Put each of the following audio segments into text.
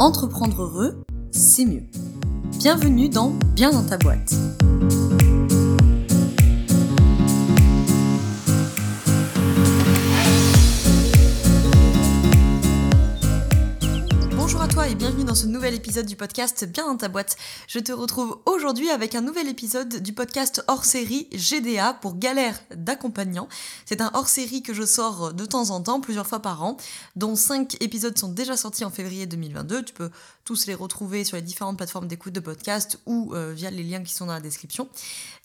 Entreprendre heureux, c'est mieux. Bienvenue dans Bien dans ta boîte. Dans ce nouvel épisode du podcast Bien dans ta boîte. Je te retrouve aujourd'hui avec un nouvel épisode du podcast hors série GDA pour galère d'accompagnant. C'est un hors série que je sors de temps en temps, plusieurs fois par an, dont 5 épisodes sont déjà sortis en février 2022. Tu peux tous les retrouver sur les différentes plateformes d'écoute de podcast ou euh, via les liens qui sont dans la description.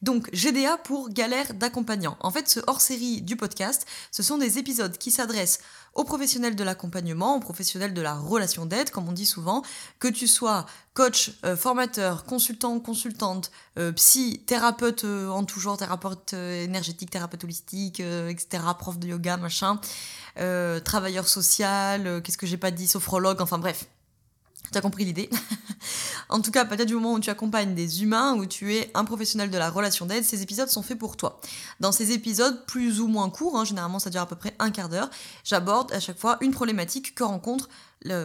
Donc GDA pour galère d'accompagnant. En fait, ce hors série du podcast, ce sont des épisodes qui s'adressent aux professionnels de l'accompagnement, aux professionnels de la relation d'aide, comme on dit souvent, que tu sois coach, euh, formateur, consultant, consultante, euh, psy, thérapeute euh, en tout genre, thérapeute énergétique, thérapeute holistique, etc., prof de yoga, machin, travailleur social, qu'est-ce que j'ai pas dit, sophrologue, enfin bref, tu as compris l'idée. en tout cas, peut-être du moment où tu accompagnes des humains, où tu es un professionnel de la relation d'aide, ces épisodes sont faits pour toi. Dans ces épisodes, plus ou moins courts, hein, généralement ça dure à peu près un quart d'heure, j'aborde à chaque fois une problématique que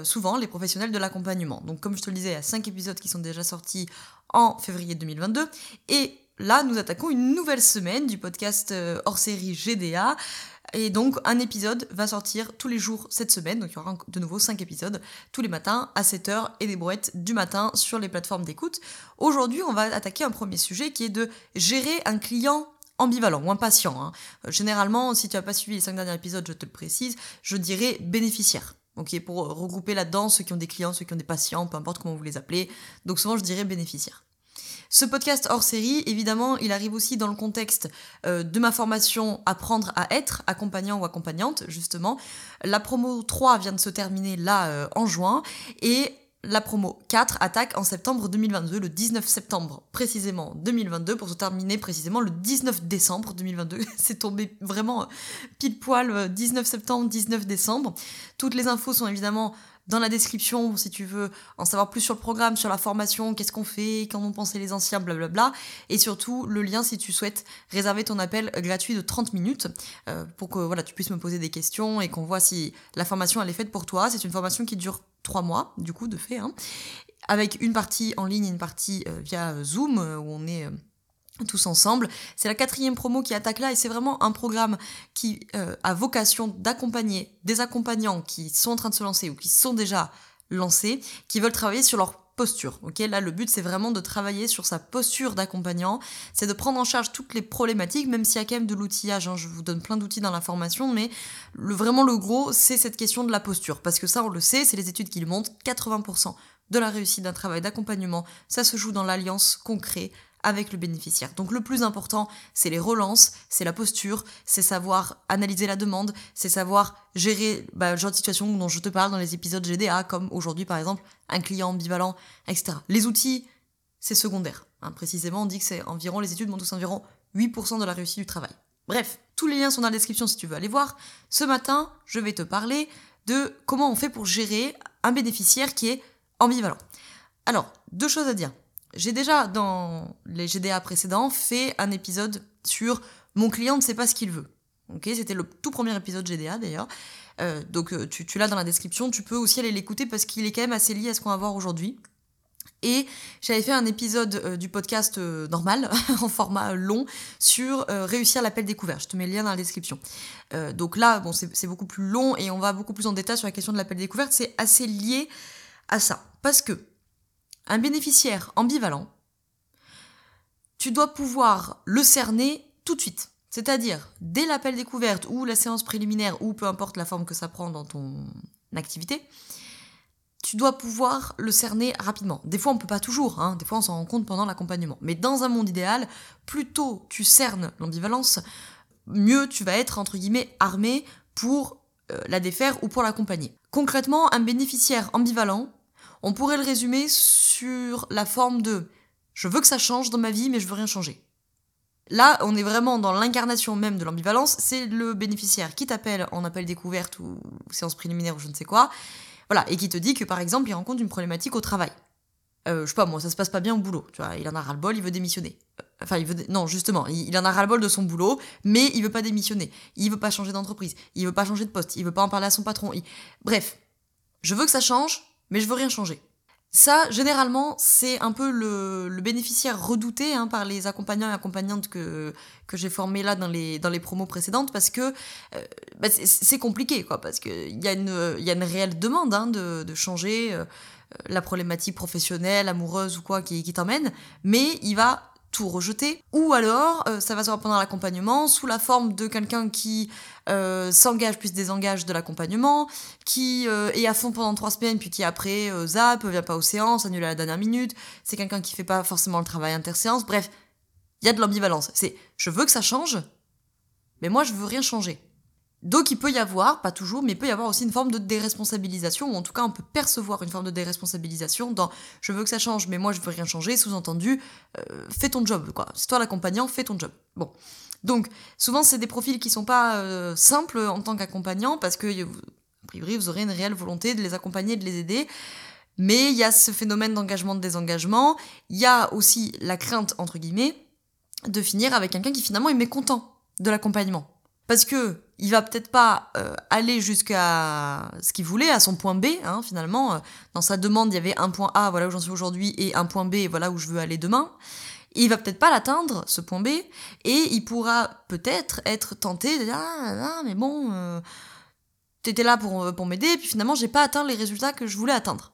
souvent les professionnels de l'accompagnement. Donc comme je te le disais, il y a cinq épisodes qui sont déjà sortis en février 2022. Et là, nous attaquons une nouvelle semaine du podcast euh, hors série GDA. Et donc, un épisode va sortir tous les jours cette semaine. Donc, il y aura de nouveau 5 épisodes tous les matins à 7h et des brouettes du matin sur les plateformes d'écoute. Aujourd'hui, on va attaquer un premier sujet qui est de gérer un client ambivalent ou impatient. Hein. Euh, généralement, si tu n'as pas suivi les 5 derniers épisodes, je te le précise, je dirais bénéficiaire. Ok, pour regrouper là-dedans ceux qui ont des clients, ceux qui ont des patients, peu importe comment vous les appelez. Donc souvent, je dirais bénéficiaire. Ce podcast hors série, évidemment, il arrive aussi dans le contexte euh, de ma formation Apprendre à être, accompagnant ou accompagnante, justement. La promo 3 vient de se terminer là euh, en juin et la promo 4 attaque en septembre 2022, le 19 septembre précisément 2022, pour se terminer précisément le 19 décembre 2022. C'est tombé vraiment euh, pile poil 19 septembre, 19 décembre. Toutes les infos sont évidemment dans la description si tu veux en savoir plus sur le programme, sur la formation, qu'est-ce qu'on fait, qu'en ont pensé les anciens, blablabla. Et surtout le lien si tu souhaites réserver ton appel gratuit de 30 minutes euh, pour que voilà, tu puisses me poser des questions et qu'on voit si la formation elle est faite pour toi. C'est une formation qui dure 3 mois, du coup, de fait, hein, avec une partie en ligne une partie euh, via Zoom euh, où on est tous ensemble. C'est la quatrième promo qui attaque là et c'est vraiment un programme qui euh, a vocation d'accompagner des accompagnants qui sont en train de se lancer ou qui sont déjà lancés, qui veulent travailler sur leur posture. Ok, là le but c'est vraiment de travailler sur sa posture d'accompagnant, c'est de prendre en charge toutes les problématiques, même s'il y a quand même de l'outillage. Hein. je vous donne plein d'outils dans la formation, mais le, vraiment le gros c'est cette question de la posture, parce que ça on le sait, c'est les études qui le montrent, 80% de la réussite d'un travail d'accompagnement, ça se joue dans l'alliance concrète avec le bénéficiaire. Donc le plus important, c'est les relances, c'est la posture, c'est savoir analyser la demande, c'est savoir gérer bah, le genre de situation dont je te parle dans les épisodes GDA, comme aujourd'hui par exemple un client ambivalent, etc. Les outils, c'est secondaire. Hein. Précisément, on dit que c'est environ, les études montrent environ 8% de la réussite du travail. Bref, tous les liens sont dans la description si tu veux aller voir. Ce matin, je vais te parler de comment on fait pour gérer un bénéficiaire qui est ambivalent. Alors, deux choses à dire. J'ai déjà, dans les GDA précédents, fait un épisode sur mon client ne sait pas ce qu'il veut. Ok, c'était le tout premier épisode GDA d'ailleurs. Euh, donc euh, tu, l'as dans la description, tu peux aussi aller l'écouter parce qu'il est quand même assez lié à ce qu'on va voir aujourd'hui. Et j'avais fait un épisode euh, du podcast normal, en format long, sur réussir l'appel découvert. Je te mets le lien dans la description. donc là, bon, c'est beaucoup plus long et on va beaucoup plus en détail sur la question de l'appel découverte. C'est assez lié à ça. Parce que un bénéficiaire ambivalent, tu dois pouvoir le cerner tout de suite. C'est-à-dire, dès l'appel découverte ou la séance préliminaire, ou peu importe la forme que ça prend dans ton activité, tu dois pouvoir le cerner rapidement. Des fois, on ne peut pas toujours, hein. des fois, on s'en rend compte pendant l'accompagnement. Mais dans un monde idéal, plus tôt tu cernes l'ambivalence, mieux tu vas être, entre guillemets, armé pour euh, la défaire ou pour l'accompagner. Concrètement, un bénéficiaire ambivalent, on pourrait le résumer sur la forme de je veux que ça change dans ma vie, mais je veux rien changer. Là, on est vraiment dans l'incarnation même de l'ambivalence. C'est le bénéficiaire qui t'appelle en appel découverte ou séance préliminaire ou je ne sais quoi. Voilà, et qui te dit que par exemple, il rencontre une problématique au travail. Euh, je sais pas, moi, ça se passe pas bien au boulot. Tu vois, il en a ras-le-bol, il veut démissionner. Enfin, il veut. Non, justement, il, en a ras-le-bol de son boulot, mais il veut pas démissionner. Il veut pas changer d'entreprise. Il veut pas changer de poste. Il veut pas en parler à son patron. Bref, je veux que ça change, mais je veux rien changer. Ça, généralement, c'est un peu le, bénéficiaire redouté hein, par les accompagnants et accompagnantes que, que j'ai formés là dans les, dans les promos précédentes parce que euh, bah, c'est compliqué, quoi, parce qu'il y, a une, y a une réelle demande hein, de, de, changer euh, la problématique professionnelle, amoureuse ou quoi qui, qui t'emmène, mais il va tout rejeter, ou alors euh, ça va se voir pendant l'accompagnement sous la forme de quelqu'un qui euh, s'engage puis se désengage de l'accompagnement, qui euh, est à fond pendant trois semaines puis qui après zap, vient pas aux séances, annule à la dernière minute, c'est quelqu'un qui fait pas forcément le travail interséance, bref, il y a de l'ambivalence. C'est je veux que ça change, mais moi je veux rien changer. Donc il peut y avoir, pas toujours, mais il peut y avoir aussi une forme de déresponsabilisation, ou en tout cas on peut percevoir une forme de déresponsabilisation dans je veux que ça change, mais moi je veux rien changer, sous-entendu, euh, fais ton job, quoi. C'est toi l'accompagnant, fais ton job. Bon. Donc souvent c'est des profils qui sont pas euh, simples en tant qu'accompagnant, parce que a priori vous aurez une réelle volonté de les accompagner, de les aider. Mais il y a ce phénomène d'engagement, de désengagement, il y a aussi la crainte, entre guillemets, de finir avec quelqu'un qui finalement est mécontent de l'accompagnement. Parce que il va peut-être pas euh, aller jusqu'à ce qu'il voulait, à son point B, hein, finalement. Dans sa demande, il y avait un point A, voilà où j'en suis aujourd'hui, et un point B, voilà où je veux aller demain. il va peut-être pas l'atteindre, ce point B, et il pourra peut-être être tenté de dire Ah, ah mais bon, euh, t'étais là pour, pour m'aider, puis finalement, j'ai pas atteint les résultats que je voulais atteindre.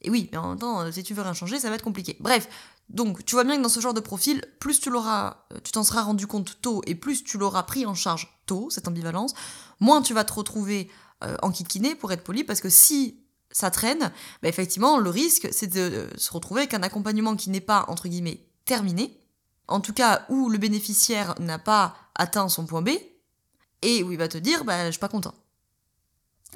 Et oui, mais en même temps, si tu veux rien changer, ça va être compliqué. Bref, donc, tu vois bien que dans ce genre de profil, plus tu l'auras, euh, tu t'en seras rendu compte tôt et plus tu l'auras pris en charge tôt, cette ambivalence, moins tu vas te retrouver euh, en kikiné, pour être poli, parce que si ça traîne, bah effectivement, le risque, c'est de euh, se retrouver avec un accompagnement qui n'est pas, entre guillemets, terminé, en tout cas où le bénéficiaire n'a pas atteint son point B, et où il va te dire, bah, je suis pas content.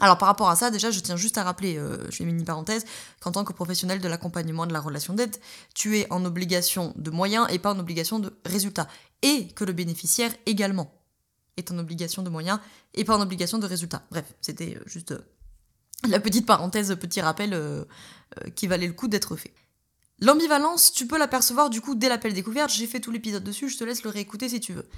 Alors par rapport à ça, déjà, je tiens juste à rappeler, euh, je fais une mini parenthèse, qu'en tant que professionnel de l'accompagnement de la relation d'aide, tu es en obligation de moyens et pas en obligation de résultats. Et que le bénéficiaire également est en obligation de moyens et pas en obligation de résultats. Bref, c'était euh, juste euh, la petite parenthèse, petit rappel qui valait le coup d'être fait. L'ambivalence, tu peux l'apercevoir du coup dès l'appel découverte, j'ai fait tout l'épisode dessus, je te laisse le réécouter si tu veux.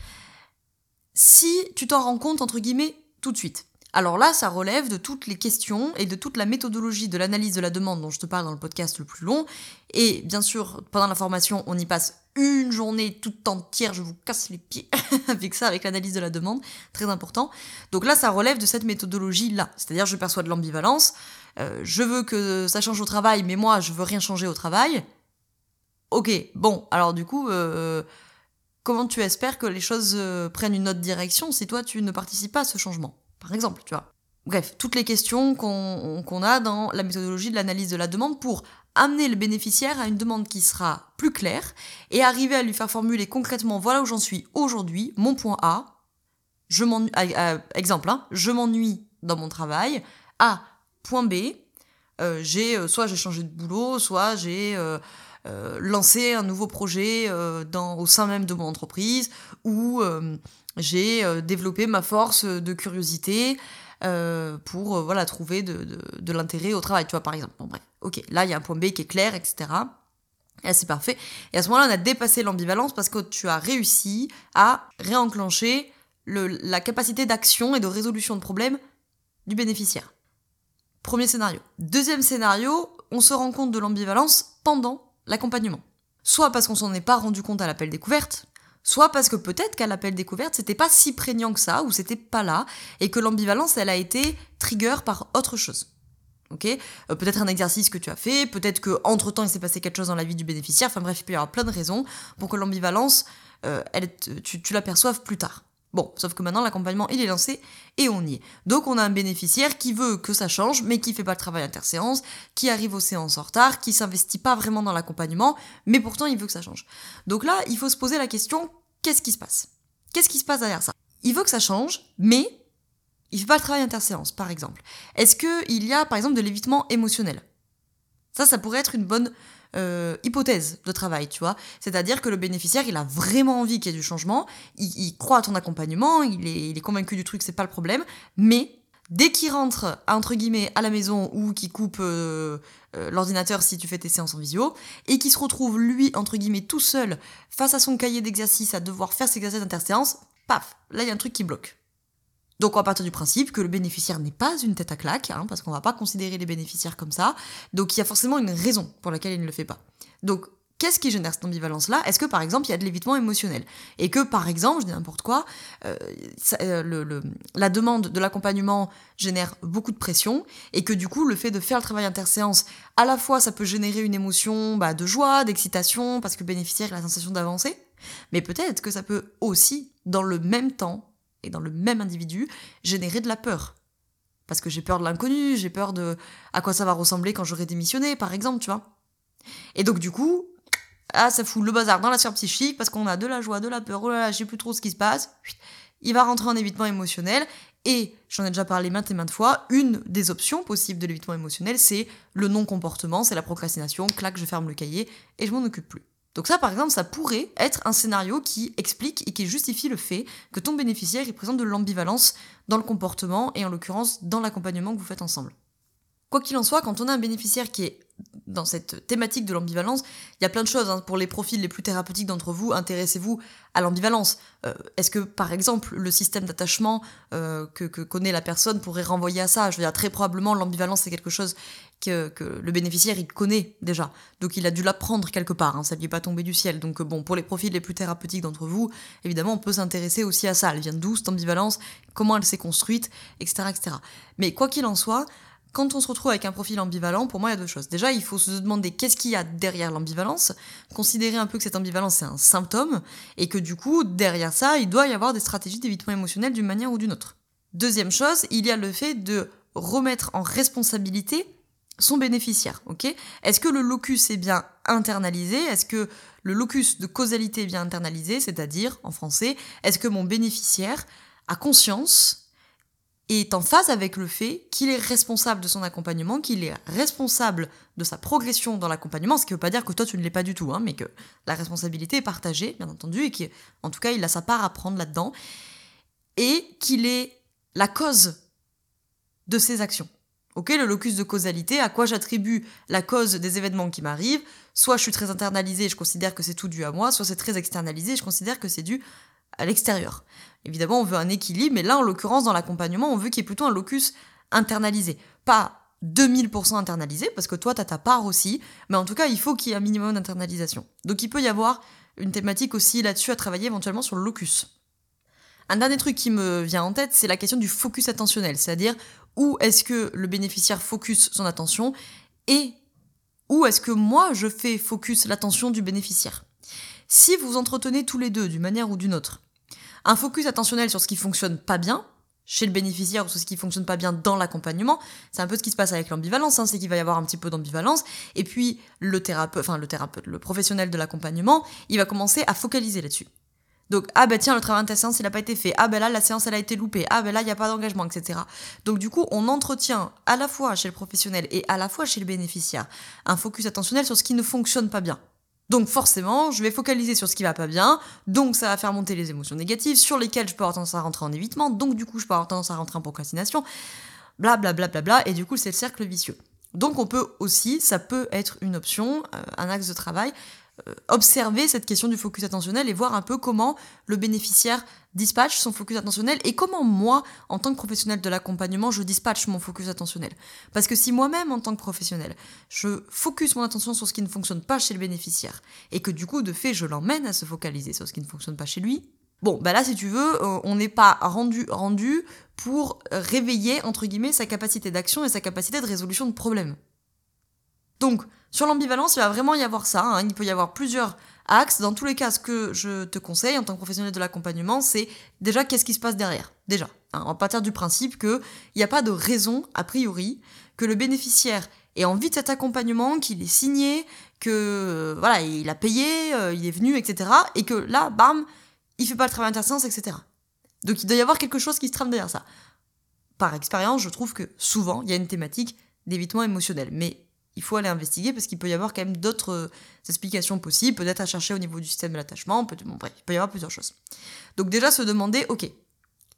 Si tu t'en rends compte, entre guillemets, tout de suite, alors là, ça relève de toutes les questions et de toute la méthodologie de l'analyse de la demande dont je te parle dans le podcast le plus long. Et bien sûr, pendant la formation, on y passe une journée toute entière, je vous casse les pieds avec ça, avec l'analyse de la demande, très important. Donc là, ça relève de cette méthodologie-là. C'est-à-dire, je perçois de l'ambivalence, euh, je veux que ça change au travail, mais moi, je veux rien changer au travail. Ok, bon, alors du coup, euh, comment tu espères que les choses euh, prennent une autre direction si toi, tu ne participes pas à ce changement? Par exemple, tu vois. Bref, toutes les questions qu'on a dans la méthodologie de l'analyse de la demande pour amener le bénéficiaire à une demande qui sera plus claire et arriver à lui faire formuler concrètement voilà où j'en suis aujourd'hui, mon point A, je m'ennuie, exemple, hein, je m'ennuie dans mon travail, A, point B, euh, j'ai euh, soit j'ai changé de boulot, soit j'ai euh, lancé un nouveau projet au sein même de mon entreprise, ou j'ai euh, développé ma force de curiosité euh, pour euh, voilà trouver de, de, l'intérêt au travail, tu vois, par exemple. Bon, bref, ok, là, il y a un point B qui est clair, etc. Et c'est parfait. Et à ce moment-là, on a dépassé l'ambivalence parce que tu as réussi à réenclencher le, la capacité d'action et de résolution de problèmes du bénéficiaire. Premier scénario. Deuxième scénario, on se rend compte de l'ambivalence pendant l'accompagnement. Soit parce qu'on s'en est pas rendu compte à l'appel découverte, soit parce que peut-être qu'à l'appel découverte, c'était pas si prégnant que ça, ou c'était pas là, et que l'ambivalence, elle a été trigger par autre chose. Ok? Euh, Peut-être un exercice que tu as fait, peut-être que entre temps il s'est passé quelque chose dans la vie du bénéficiaire, enfin bref, il peut y avoir plein de raisons pour que l'ambivalence, euh, tu, tu l'aperçoives plus tard. Bon, sauf que maintenant l'accompagnement il est lancé et on y est. Donc on a un bénéficiaire qui veut que ça change, mais qui fait pas le travail interséance, qui arrive aux séances en retard, qui s'investit pas vraiment dans l'accompagnement, mais pourtant il veut que ça change. Donc là, il faut se poser la question qu'est-ce qui se passe? Qu'est-ce qui se passe derrière ça? Il veut que ça change, mais il fait pas le travail interséance, par exemple. Est-ce qu'il y a par exemple de l'évitement émotionnel? Ça, ça pourrait être une bonne euh, hypothèse de travail, tu vois. C'est-à-dire que le bénéficiaire, il a vraiment envie qu'il y ait du changement, il, croit à ton accompagnement, il est, convaincu du truc, c'est pas le problème, mais dès qu'il rentre, entre guillemets, à la maison ou qu'il coupe euh, euh, l'ordinateur si tu fais tes séances en visio, et qu'il se retrouve, lui, entre guillemets, tout seul, face à son cahier d'exercice, à devoir faire ses exercices d'interséance, paf, là, il y a un truc qui bloque. Donc on va partir du principe que le bénéficiaire n'est pas une tête à claque, hein, parce qu'on va pas considérer les bénéficiaires comme ça. Donc il y a forcément une raison pour laquelle il ne le fait pas. Donc Qu'est-ce qui génère cette ambivalence-là? Est-ce que par exemple il y a de l'évitement émotionnel? Et que par exemple, je dis n'importe quoi, euh, euh, la demande de l'accompagnement génère beaucoup de pression et que du coup le fait de faire le travail interséance, à la fois ça peut générer une émotion bah, de joie, d'excitation, parce que le bénéficiaire a la sensation d'avancer, mais peut-être que ça peut aussi, dans le même temps et dans le même individu, générer de la peur. Parce que j'ai peur de l'inconnu, j'ai peur de à quoi ça va ressembler quand j'aurai démissionné, par exemple, tu vois. Et donc du coup, ah, ça fout le bazar dans la sphère psychique parce qu'on a de la joie, de la peur, oh là sais plus trop ce qui se passe. Il va rentrer en évitement émotionnel. Et j'en ai déjà parlé maintes et maintes fois, une des options possibles de l'évitement émotionnel, c'est le non-comportement, c'est la procrastination. Clac, je ferme le cahier et je m'en occupe plus. Donc ça, par exemple, ça pourrait être un scénario qui explique et qui justifie le fait que ton bénéficiaire présente de l'ambivalence dans le comportement et en l'occurrence dans l'accompagnement que vous faites ensemble. Quoi qu'il en soit, quand on a un bénéficiaire qui est dans cette thématique de l'ambivalence, il y a plein de choses. Hein. Pour les profils les plus thérapeutiques d'entre vous, intéressez-vous à l'ambivalence. Euh, est-ce que, par exemple, le système d'attachement euh, que, connaît la personne pourrait renvoyer à ça? Je veux dire, très probablement, l'ambivalence, c'est quelque chose que, le bénéficiaire, il connaît déjà. Donc, il a dû l'apprendre quelque part. Hein. Ça ne est pas tombé du ciel. Donc, bon, pour les profils les plus thérapeutiques d'entre vous, évidemment, on peut s'intéresser aussi à ça. Elle vient d'où, cette ambivalence? Comment elle s'est construite? Etc. etc. Mais quoi qu'il en soit, quand on se retrouve avec un profil ambivalent, pour moi, il y a deux choses. Déjà, il faut se demander qu'est-ce qu'il y a derrière l'ambivalence, considérer un peu que cette ambivalence, c'est un symptôme, et que du coup, derrière ça, il doit y avoir des stratégies d'évitement émotionnel d'une manière ou d'une autre. Deuxième chose, il y a le fait de remettre en responsabilité son bénéficiaire, ok? Est-ce que le locus est bien internalisé? Est-ce que le locus de causalité est bien internalisé? C'est-à-dire, en français, est-ce que mon bénéficiaire a conscience est en phase avec le fait qu'il est responsable de son accompagnement, qu'il est responsable de sa progression dans l'accompagnement, ce qui ne veut pas dire que toi tu ne l'es pas du tout, hein, mais que la responsabilité est partagée, bien entendu, et qu'en tout cas il a sa part à prendre là-dedans, et qu'il est la cause de ses actions. Ok, le locus de causalité, à quoi j'attribue la cause des événements qui m'arrivent, soit je suis très internalisé, je considère que c'est tout dû à moi, soit c'est très externalisé, je considère que c'est dû à l'extérieur. Évidemment, on veut un équilibre, mais là, en l'occurrence, dans l'accompagnement, on veut qu'il y ait plutôt un locus internalisé. Pas 2000% internalisé, parce que toi, tu as ta part aussi, mais en tout cas, il faut qu'il y ait un minimum d'internalisation. Donc il peut y avoir une thématique aussi là-dessus à travailler éventuellement sur le locus. Un dernier truc qui me vient en tête, c'est la question du focus attentionnel, c'est-à-dire où est-ce que le bénéficiaire focus son attention et où est-ce que moi je fais focus l'attention du bénéficiaire? Si vous entretenez tous les deux d'une manière ou d'une autre un focus attentionnel sur ce qui fonctionne pas bien, chez le bénéficiaire ou sur ce qui fonctionne pas bien dans l'accompagnement. C'est un peu ce qui se passe avec l'ambivalence, hein, c'est qu'il va y avoir un petit peu d'ambivalence. Et puis le thérapeute, enfin le thérapeute, le professionnel de l'accompagnement, il va commencer à focaliser là-dessus. Donc ah ben tiens le travail de séance il n'a pas été fait, ah ben là la séance elle a été loupée, ah ben là il n'y a pas d'engagement, etc. Donc du coup on entretient à la fois chez le professionnel et à la fois chez le bénéficiaire un focus attentionnel sur ce qui ne fonctionne pas bien. Donc forcément, je vais focaliser sur ce qui va pas bien, donc ça va faire monter les émotions négatives sur lesquelles je peux avoir tendance à rentrer en évitement, donc du coup je peux avoir tendance à rentrer en procrastination, bla bla bla bla et du coup c'est le cercle vicieux. Donc on peut aussi, ça peut être une option, euh, un axe de travail, observer cette question du focus attentionnel et voir un peu comment le bénéficiaire dispatche son focus attentionnel et comment moi, en tant que professionnel de l'accompagnement, je dispatche mon focus attentionnel. Parce que si moi-même, en tant que professionnel, je focus mon attention sur ce qui ne fonctionne pas chez le bénéficiaire et que du coup, de fait, je l'emmène à se focaliser sur ce qui ne fonctionne pas chez lui, Bon, bah là, si tu veux, euh, on n'est pas rendu, rendu pour réveiller, entre guillemets, sa capacité d'action et sa capacité de résolution de problèmes. Donc, sur l'ambivalence, il va vraiment y avoir ça. Hein. Il peut y avoir plusieurs axes. Dans tous les cas, ce que je te conseille en tant que professionnel de l'accompagnement, c'est déjà qu'est-ce qui se passe derrière. Déjà, hein. va partir du principe qu'il n'y a pas de raison, a priori, que le bénéficiaire ait envie de cet accompagnement, qu'il est signé, que euh, voilà, il a payé, euh, il est venu, etc. Et que là, bam, il fait pas le travail d'interséance, etc. Donc il doit y avoir quelque chose qui se trame derrière ça. Par expérience, je trouve que souvent, il y a une thématique d'évitement émotionnel. Mais il faut aller investiguer parce qu'il peut y avoir quand même d'autres euh, explications possibles, peut-être à chercher au niveau du système de l'attachement, peut bon, bref, il peut y avoir plusieurs choses. Donc déjà se demander, ok,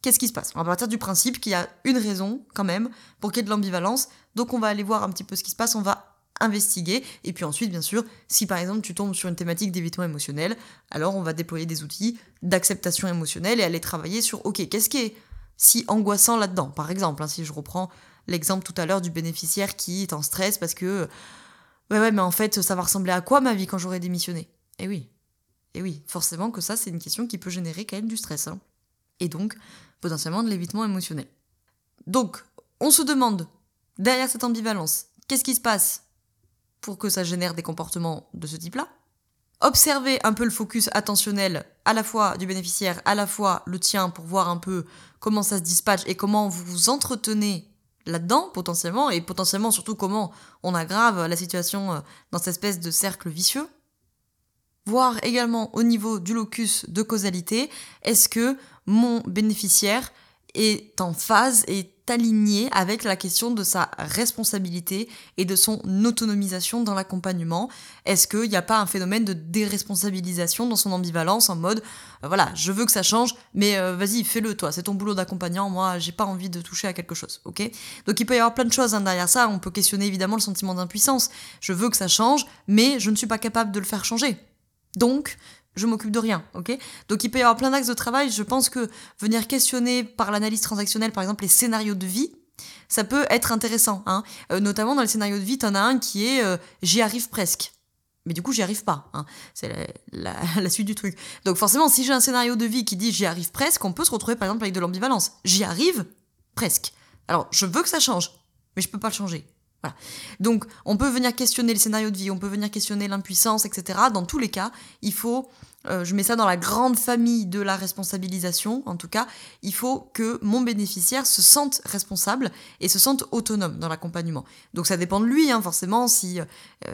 qu'est-ce qui se passe? On va partir du principe qu'il y a une raison quand même pour qu'il y ait de l'ambivalence, donc on va aller voir un petit peu ce qui se passe, on va investiguer, et puis ensuite, bien sûr, si par exemple tu tombes sur une thématique d'évitement émotionnel, alors on va déployer des outils d'acceptation émotionnelle et aller travailler sur, ok, qu'est-ce qui est si angoissant là-dedans? Par exemple, hein, si je reprends l'exemple tout à l'heure du bénéficiaire qui est en stress parce que ouais ouais mais en fait ça va ressembler à quoi ma vie quand j'aurai démissionné? Eh oui, et oui, forcément que ça c'est une question qui peut générer quand même du stress hein. et donc potentiellement de l'évitement émotionnel. Donc on se demande derrière cette ambivalence qu'est-ce qui se passe pour que ça génère des comportements de ce type-là? Observer un peu le focus attentionnel à la fois du bénéficiaire, à la fois le tien pour voir un peu comment ça se dispatche et comment vous vous entretenez là-dedans potentiellement et potentiellement surtout comment on aggrave la situation euh, dans cette espèce de cercle vicieux. Voir également au niveau du locus de causalité, est-ce que mon bénéficiaire est en phase, est aligné avec la question de sa responsabilité et de son autonomisation dans l'accompagnement. Est-ce qu'il n'y a pas un phénomène de déresponsabilisation dans son ambivalence en mode euh, voilà, je veux que ça change, mais euh, vas-y, fais-le toi, c'est ton boulot d'accompagnant, moi j'ai pas envie de toucher à quelque chose, ok? Donc il peut y avoir plein de choses hein, derrière ça, on peut questionner évidemment le sentiment d'impuissance. Je veux que ça change, mais je ne suis pas capable de le faire changer. Donc, je m'occupe de rien, ok? Donc il peut y avoir plein d'axes de travail. Je pense que venir questionner par l'analyse transactionnelle, par exemple, les scénarios de vie, ça peut être intéressant. Hein euh, notamment dans les scénarios de vie, t'en as un qui est euh, j'y arrive presque. Mais du coup, j'y arrive pas. Hein. C'est la, la, suite du truc. Donc forcément, si j'ai un scénario de vie qui dit j'y arrive presque, on peut se retrouver par exemple avec de l'ambivalence. J'y arrive presque. Alors, je veux que ça change, mais je peux pas le changer. Donc, on peut venir questionner le scénario de vie, on peut venir questionner l'impuissance, etc. Dans tous les cas, il faut euh, je mets ça dans la grande famille de la responsabilisation, en tout cas, il faut que mon bénéficiaire se sente responsable et se sente autonome dans l'accompagnement. Donc ça dépend de lui, hein, forcément, si euh,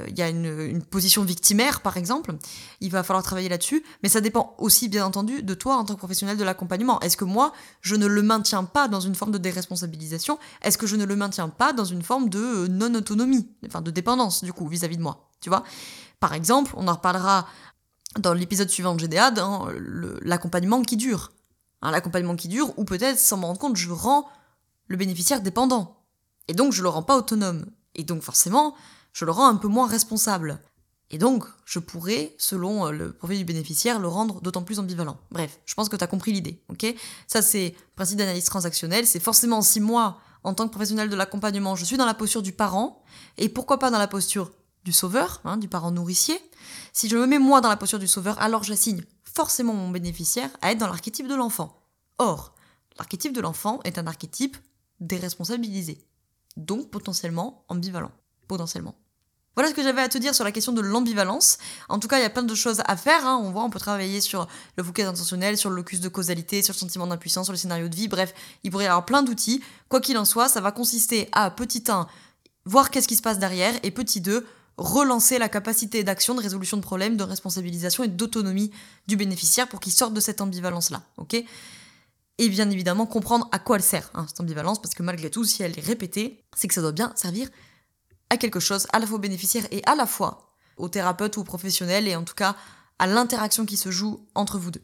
il y a une, une, position victimaire, par exemple, il va falloir travailler là-dessus, mais ça dépend aussi, bien entendu, de toi en tant que professionnel de l'accompagnement. Est-ce que moi, je ne le maintiens pas dans une forme de déresponsabilisation? Est-ce que je ne le maintiens pas dans une forme de euh, non-autonomie, enfin de dépendance, du coup, vis-à-vis -vis de moi Tu vois? Par exemple, on en reparlera dans l'épisode suivant de GDA, dans l'accompagnement qui dure. Hein, l'accompagnement qui dure, ou peut-être, sans me rendre compte, je rends le bénéficiaire dépendant. Et donc, je le rends pas autonome. Et donc, forcément, je le rends un peu moins responsable. Et donc, je pourrais, selon euh, le profil du bénéficiaire, le rendre d'autant plus ambivalent. Bref, je pense que tu as compris l'idée, ok? Ça, c'est principe d'analyse transactionnelle. C'est forcément si moi, en tant que professionnel de l'accompagnement, je suis dans la posture du parent, et pourquoi pas dans la posture du sauveur, hein, du parent nourricier, si je me mets moi dans la posture du sauveur, alors j'assigne forcément mon bénéficiaire à être dans l'archétype de l'enfant. Or, l'archétype de l'enfant est un archétype déresponsabilisé, donc potentiellement ambivalent, potentiellement. Voilà ce que j'avais à te dire sur la question de l'ambivalence. En tout cas, il y a plein de choses à faire. Hein. On voit, on peut travailler sur le focus intentionnel, sur le locus de causalité, sur le sentiment d'impuissance, sur le scénario de vie. Bref, il pourrait y avoir plein d'outils. Quoi qu'il en soit, ça va consister à petit 1, voir qu'est-ce qui se passe derrière, et petit 2, relancer la capacité d'action, de résolution de problèmes, de responsabilisation et d'autonomie du bénéficiaire pour qu'il sorte de cette ambivalence-là. et bien évidemment comprendre à quoi elle sert, hein, cette ambivalence, parce que malgré tout, si elle est répétée, c'est que ça doit bien servir à quelque chose, à la fois au bénéficiaire et à la fois au thérapeute ou au professionnel, et en tout cas à l'interaction qui se joue entre vous deux.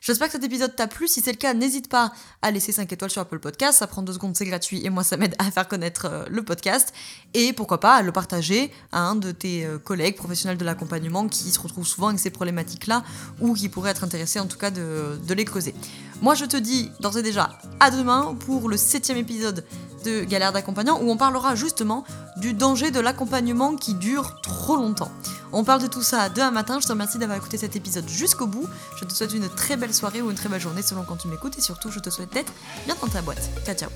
J'espère que cet épisode t'a plu. Si c'est le cas, n'hésite pas à laisser 5 étoiles sur Apple Podcast. Ça prend 2 secondes, c'est gratuit et moi, ça m'aide à faire connaître euh, le podcast. Et pourquoi pas à le partager à un de tes euh, collègues professionnels de l'accompagnement qui se retrouvent souvent avec ces problématiques-là ou qui pourraient être intéressés en tout cas de, les causer. Moi, je te dis d'ores et déjà à demain pour le septième épisode de Galère d'accompagnant où on parlera justement du danger de l'accompagnement qui dure trop longtemps. On parle de tout ça demain matin. Je te remercie d'avoir écouté cet épisode jusqu'au bout. Je te souhaite une très belle soirée ou une très belle journée selon quand tu m'écoutes et surtout je te souhaite d'être bien dans ta boîte. Ciao ciao